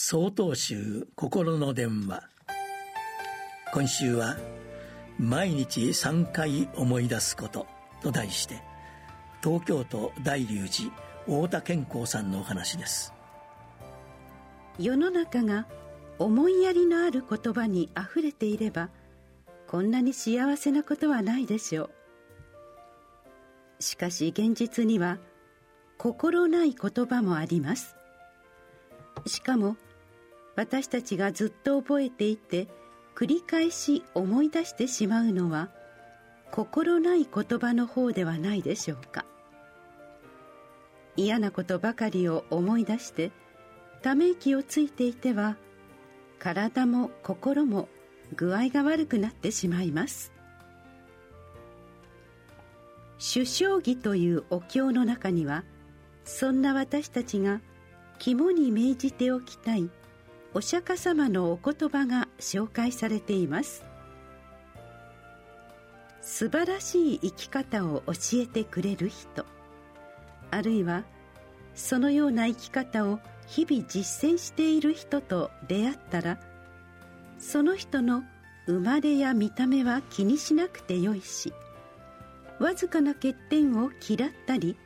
総統集心の電話。今週は「毎日3回思い出すこと」と題して東京都大龍寺太田健康さんのお話です。世の中が思いやりのある言葉にあふれていればこんなに幸せなことはないでしょう。しかし現実には心ない言葉もあります。しかも私たちがずっと覚えていて繰り返し思い出してしまうのは心ない言葉の方ではないでしょうか。嫌なことばかりを思い出してため息をついていては体も心も具合が悪くなってしまいます。首相儀というお経の中にはそんな私たちが肝に銘じておきたいお釈迦様のお言葉が紹介されています。素晴らしい生き方を教えてくれる人。あるいはそのような生き方を日々実践している人と出会ったらその人の生まれや見た目は気にしなくてよいしわずかな欠点を嫌ったり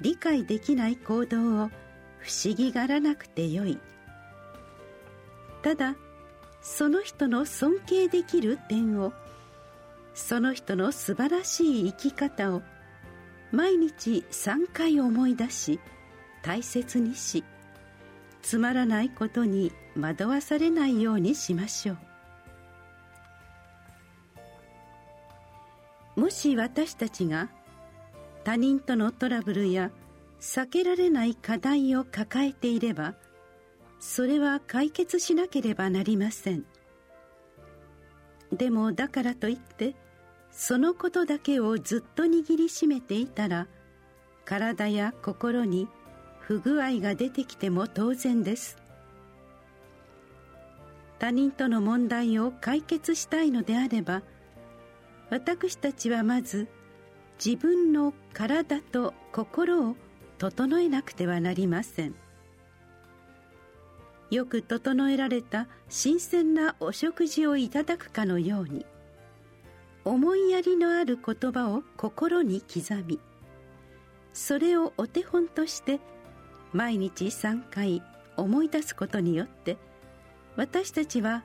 理解できない行動を不思議がらなくてよい。ただその人の尊敬できる点をその人の素晴らしい生き方を毎日3回思い出し大切にしつまらないことに惑わされないようにしましょう。もし私たちが他人とのトラブルや避けられない課題を抱えていればそれは解決しなければなりません。でもだからといってそのことだけをずっと握りしめていたら体や心に不具合が出てきても当然です。他人との問題を解決したいのであれば私たちはまず自分の体と心を整えなくてはなりません。よく整えられた新鮮なお食事をいただくかのように思いやりのある言葉を心に刻みそれをお手本として毎日3回思い出すことによって私たちは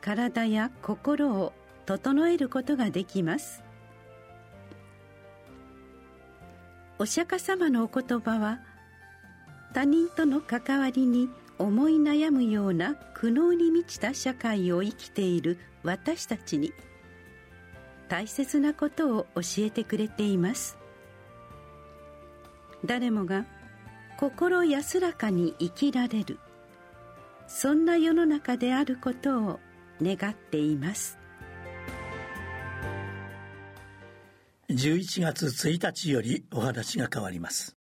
体や心を整えることができます。お釈迦様のお言葉は他人との関わりに思い悩むような苦悩に満ちた社会を生きている私たちに大切なことを教えてくれています。誰もが心安らかに生きられるそんな世の中であることを願っています。11月1日よりお話が変わります。